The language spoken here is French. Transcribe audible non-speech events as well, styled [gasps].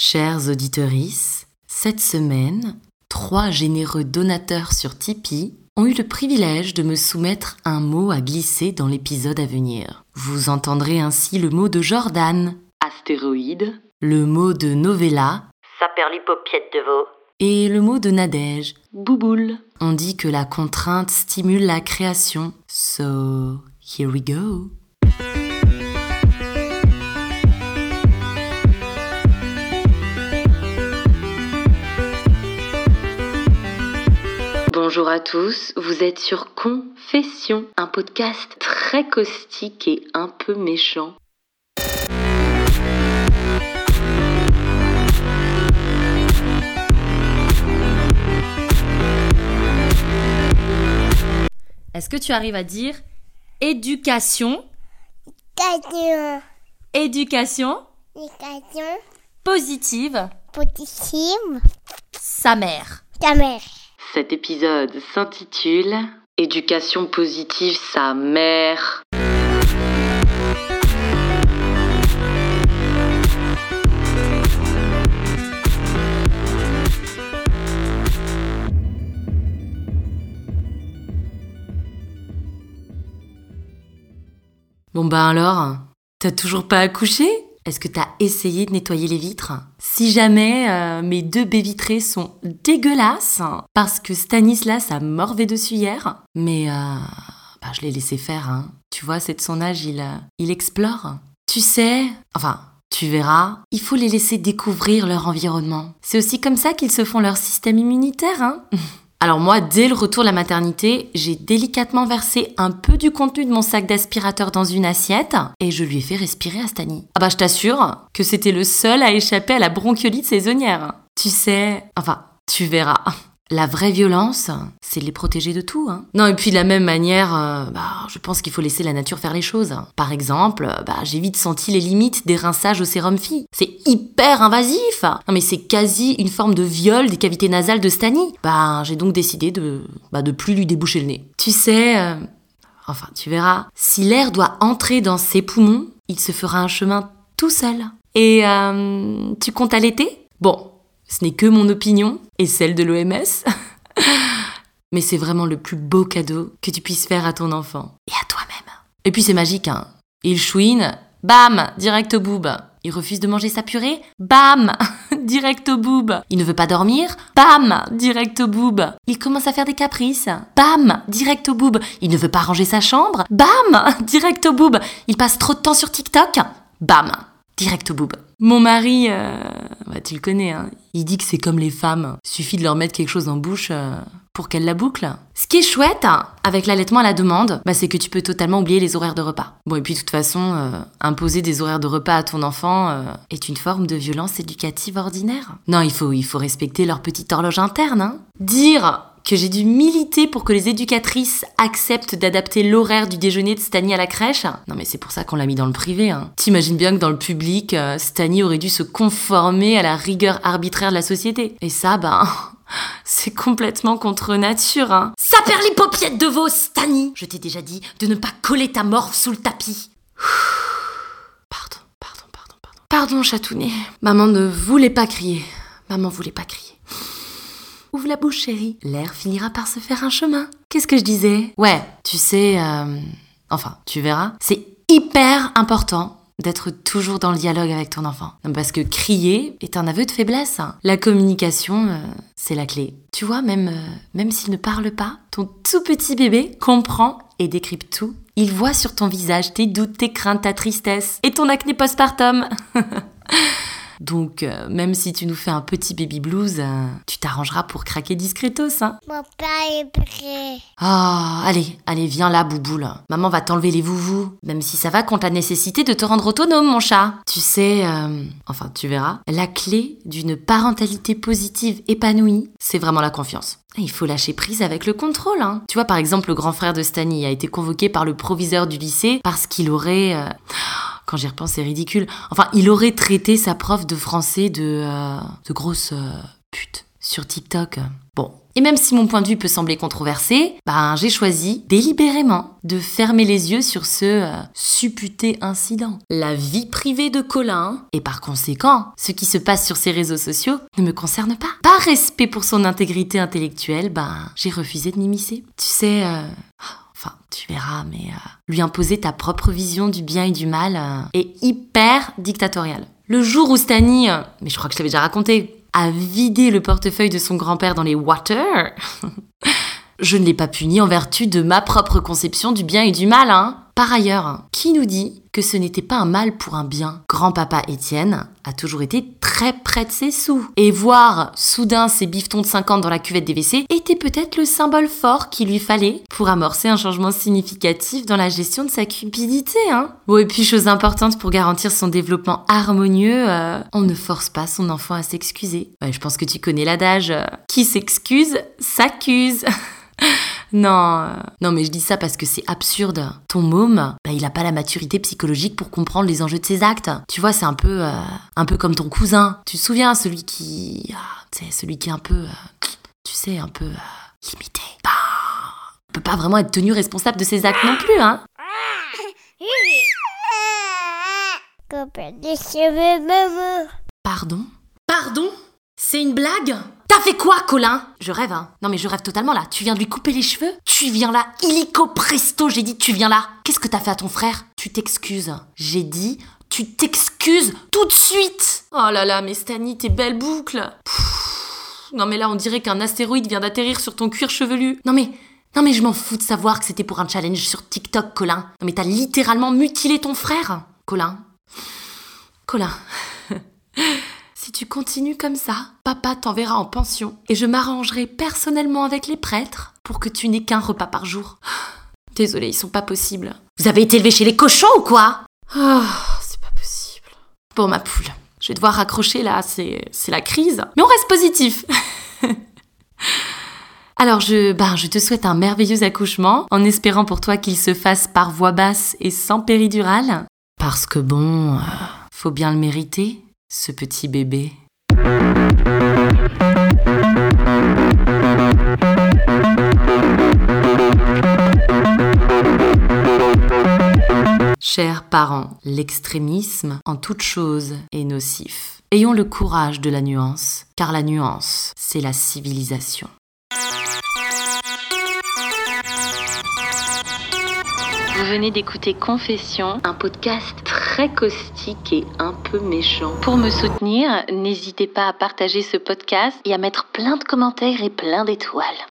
Chers auditeurs, cette semaine, trois généreux donateurs sur Tipeee ont eu le privilège de me soumettre un mot à glisser dans l'épisode à venir. Vous entendrez ainsi le mot de Jordan, astéroïde, le mot de novella, saperlipaupiette de veau, et le mot de Nadège, bouboule. On dit que la contrainte stimule la création. So, here we go. Bonjour à tous, vous êtes sur Confession, un podcast très caustique et un peu méchant. Est-ce que tu arrives à dire éducation, Éducation. éducation Éducation. positive, Positive. sa mère Ta mère. Cet épisode s'intitule Éducation positive, sa mère. Bon bah alors, t'as toujours pas accouché? Est-ce que t'as essayé de nettoyer les vitres? Si jamais euh, mes deux baies vitrées sont dégueulasses, parce que Stanislas a morvé dessus hier, mais euh, bah, je l'ai laissé faire, hein. Tu vois, c'est de son âge, il, euh, il explore. Tu sais, enfin, tu verras, il faut les laisser découvrir leur environnement. C'est aussi comme ça qu'ils se font leur système immunitaire, hein [laughs] Alors moi, dès le retour de la maternité, j'ai délicatement versé un peu du contenu de mon sac d'aspirateur dans une assiette et je lui ai fait respirer à Stani. Ah bah je t'assure que c'était le seul à échapper à la bronchiolite saisonnière. Tu sais, enfin, tu verras. La vraie violence, c'est les protéger de tout. Hein. Non, et puis de la même manière, euh, bah, je pense qu'il faut laisser la nature faire les choses. Par exemple, bah, j'ai vite senti les limites des rinçages au sérum fille. C'est hyper invasif. Non, mais c'est quasi une forme de viol des cavités nasales de Stani. Bah, j'ai donc décidé de, bah, de plus lui déboucher le nez. Tu sais, euh, enfin, tu verras, si l'air doit entrer dans ses poumons, il se fera un chemin tout seul. Et euh, tu comptes allaiter? Bon, ce n'est que mon opinion et celle de l'OMS. [laughs] Mais c'est vraiment le plus beau cadeau que tu puisses faire à ton enfant et à toi-même. Et puis c'est magique, hein. Il chouine, bam, direct au boob. Il refuse de manger sa purée, bam, [laughs] direct au boob. Il ne veut pas dormir, bam, direct au boob. Il commence à faire des caprices, bam, direct au boob. Il ne veut pas ranger sa chambre, bam, [laughs] direct au boob. Il passe trop de temps sur TikTok, bam, direct au boob. Mon mari, euh, bah, tu le connais, hein, il dit que c'est comme les femmes. Suffit de leur mettre quelque chose en bouche euh, pour qu'elles la bouclent. Ce qui est chouette hein, avec l'allaitement à la demande, bah, c'est que tu peux totalement oublier les horaires de repas. Bon, et puis de toute façon, euh, imposer des horaires de repas à ton enfant euh, est une forme de violence éducative ordinaire. Non, il faut, il faut respecter leur petite horloge interne. Hein. Dire que j'ai dû militer pour que les éducatrices acceptent d'adapter l'horaire du déjeuner de Stani à la crèche. Non mais c'est pour ça qu'on l'a mis dans le privé. Hein. T'imagines bien que dans le public, euh, Stani aurait dû se conformer à la rigueur arbitraire de la société. Et ça, ben... [laughs] C'est complètement contre nature, hein. Saperlipaupiette de veau, Stani Je t'ai déjà dit de ne pas coller ta morve sous le tapis. [sighs] Pardon, pardon, pardon, pardon. Pardon, chatounet. Maman ne voulait pas crier. Maman voulait pas crier. Ouvre la bouche, chérie. L'air finira par se faire un chemin. Qu'est-ce que je disais? Ouais, tu sais... euh, Enfin, tu verras. C'est hyper important d'être toujours dans le dialogue avec ton enfant. Parce que crier est un aveu de faiblesse. La communication, euh, c'est la clé. Tu vois, même, euh, même s'il ne parle pas, ton tout petit bébé comprend et décrypte tout. Il voit sur ton visage tes doutes, tes craintes, ta tristesse et ton acné postpartum. [laughs] Donc, euh, même si tu nous fais un petit baby blues, euh, tu t'arrangeras pour craquer discretos, hein. Mon père est prêt. Ah, allez, allez, viens là, bouboule. Maman va t'enlever les vouvous. Même si ça va contre la nécessité de te rendre autonome, mon chat. Tu sais, euh, enfin, tu verras, la clé d'une parentalité positive épanouie, c'est vraiment la confiance. Il faut lâcher prise avec le contrôle. Hein. Tu vois, par exemple, le grand frère de Stani a été convoqué par le proviseur du lycée parce qu'il aurait... euh, Quand j'y repense, c'est ridicule. Enfin, il aurait traité sa prof de français de... euh, de grosse euh, pute sur TikTok. Bon, Et même si mon point de vue peut sembler controversé, ben j'ai choisi délibérément de fermer les yeux sur ce euh, supputé incident. La vie privée de Colin, et par conséquent, ce qui se passe sur ses réseaux sociaux, ne me concerne pas. Par respect pour son intégrité intellectuelle, ben j'ai refusé de m'immiscer. Tu sais, Enfin, tu verras, mais euh, lui imposer ta propre vision du bien et du mal euh, est hyper dictatorial. Le jour où Stani, euh, mais je crois que je t'avais déjà raconté, a vidé le portefeuille de son grand-père dans les water, [laughs] je ne l'ai pas puni en vertu de ma propre conception du bien et du mal, hein. Par ailleurs, qui nous dit que ce n'était pas un mal pour un bien? Grand-papa Étienne a toujours été très près de ses sous. Et voir soudain ses bifetons de 50 dans la cuvette des WC était peut-être le symbole fort qu'il lui fallait pour amorcer un changement significatif dans la gestion de sa cupidité, hein. Bon, et puis chose importante pour garantir son développement harmonieux, euh, on ne force pas son enfant à s'excuser. Je pense que tu connais l'adage euh, qui s'excuse s'accuse. [laughs] Non, euh, non, mais je dis ça parce que c'est absurde. Ton môme, bah, il a pas la maturité psychologique pour comprendre les enjeux de ses actes. Tu vois, c'est un peu, euh, un peu comme ton cousin. Tu te souviens, celui qui, ah, tu sais, celui qui est un peu, euh, tu sais, un peu euh, limité. Bah, on peut pas vraiment être tenu responsable de ses actes non plus, hein. Pardon? Pardon? C'est une blague? T'as fait quoi, Colin? Je rêve, hein. Non mais je rêve totalement là. Tu viens de lui couper les cheveux? Tu viens là, illico presto, j'ai dit tu viens là. Qu'est-ce que t'as fait à ton frère? Tu t'excuses. J'ai dit tu t'excuses tout de suite Oh là là, mais Stani, tes belles boucles Pfff. Non mais là, on dirait qu'un astéroïde vient d'atterrir sur ton cuir chevelu. Non mais... Non mais je m'en fous de savoir que c'était pour un challenge sur TikTok, Colin. Non mais t'as littéralement mutilé ton frère, Colin. Colin. [laughs] Si tu continues comme ça, papa t'enverra en pension et je m'arrangerai personnellement avec les prêtres pour que tu n'aies qu'un repas par jour. [gasps] Désolée, ils sont pas possibles. Vous avez été élevé chez les cochons ou quoi? Ah, c'est pas possible. Bon, ma poule, je vais devoir raccrocher là, c'est c'est la crise. Mais on reste positif. [laughs] Alors je, ben, je te souhaite un merveilleux accouchement, en espérant pour toi qu'il se fasse par voix basse et sans péridurale. Parce que bon, euh, faut bien le mériter, ce petit bébé. Chers parents, l'extrémisme en toute chose est nocif. Ayons le courage de la nuance, car la nuance, c'est la civilisation. Vous venez d'écouter Confession, un podcast très caustique et un peu méchant. Pour me soutenir, n'hésitez pas à partager ce podcast et à mettre plein de commentaires et plein d'étoiles.